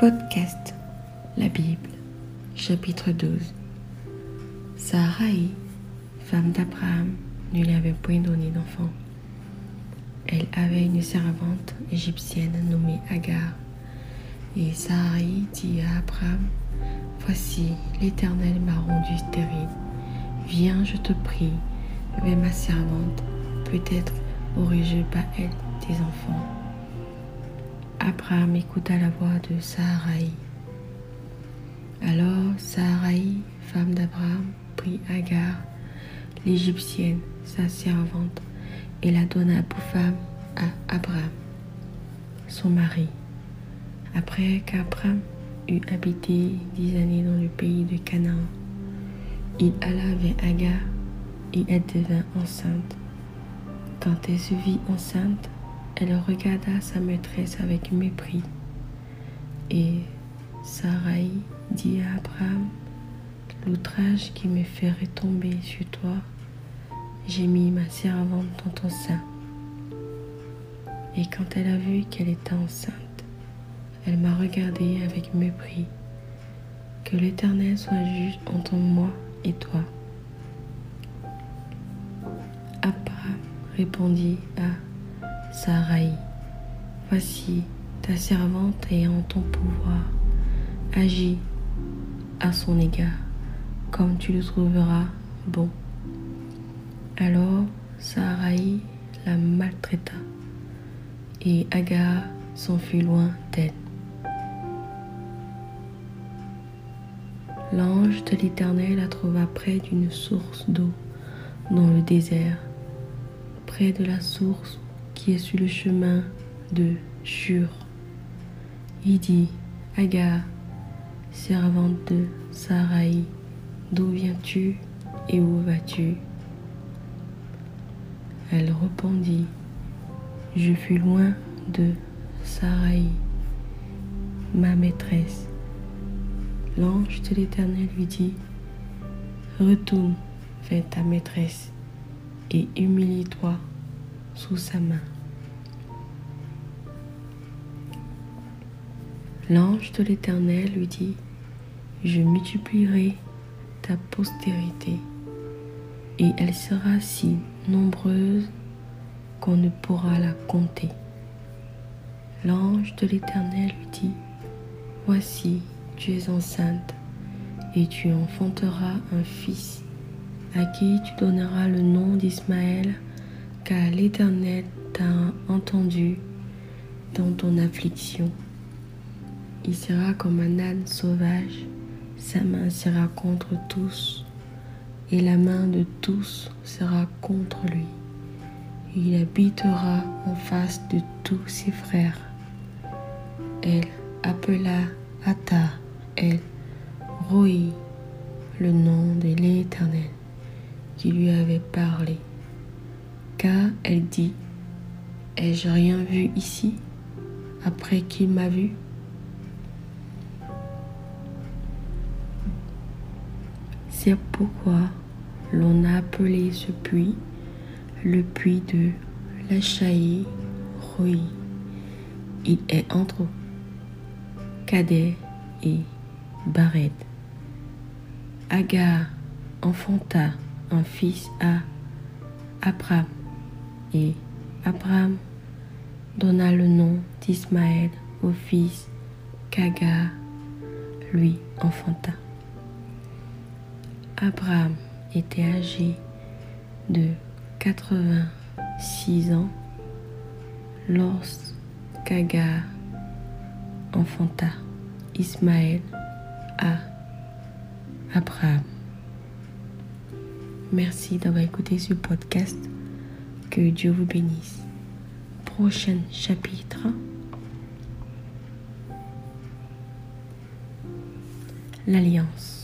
Podcast La Bible, chapitre 12 Sarai, femme d'Abraham, ne lui avait point donné d'enfant. Elle avait une servante égyptienne nommée Agar. Et Sarai dit à Abraham, Voici, l'Éternel m'a rendu stérile. Viens, je te prie, vers ma servante. Peut-être aurai-je pas elle des enfants. Abraham écouta la voix de Sarai. Alors Sarai, femme d'Abraham, prit Agar, l'Égyptienne, sa servante, et la donna pour femme à Abraham, son mari. Après qu'Abraham eut habité dix années dans le pays de Canaan, il alla vers Agar et elle devint enceinte. Quand elle se vit enceinte, elle regarda sa maîtresse avec mépris. Et Sarai dit à Abraham, l'outrage qui me fait retomber sur toi, j'ai mis ma servante dans ton sein. Et quand elle a vu qu'elle était enceinte, elle m'a regardé avec mépris. Que l'Éternel soit juge entre moi et toi. Abraham répondit à Sarai, Voici ta servante est en ton pouvoir. Agis à son égard comme tu le trouveras bon. Alors Sarai la maltraita et Agar s'enfuit loin d'elle. L'ange de l'Éternel la trouva près d'une source d'eau dans le désert, près de la source qui est sur le chemin de Shur. Il dit, Agar, servante de Sarai, d'où viens-tu et où vas-tu? Elle répondit, je fus loin de Sarai, ma maîtresse. L'ange de l'Éternel lui dit, Retourne vers ta maîtresse et humilie-toi sous sa main. L'ange de l'Éternel lui dit, Je multiplierai ta postérité et elle sera si nombreuse qu'on ne pourra la compter. L'ange de l'Éternel lui dit, Voici, tu es enceinte et tu enfanteras un fils à qui tu donneras le nom d'Ismaël, car l'Éternel t'a entendu dans ton affliction. Il sera comme un âne sauvage, sa main sera contre tous, et la main de tous sera contre lui. Il habitera en face de tous ses frères. Elle appela Atta elle Roi, le nom de l'Éternel qui lui avait parlé. Car elle dit, ai-je rien vu ici après qu'il m'a vu? C'est pourquoi l'on a appelé ce puits le puits de l'Achaï Roi. Il est entre Cadet et Bared. Agar enfanta un fils à Abraham et Abraham donna le nom d'Ismaël au fils qu'Agar lui enfanta. Abraham était âgé de 86 ans lorsqu'Agar enfanta Ismaël à Abraham. Merci d'avoir écouté ce podcast. Que Dieu vous bénisse. Prochain chapitre. L'Alliance.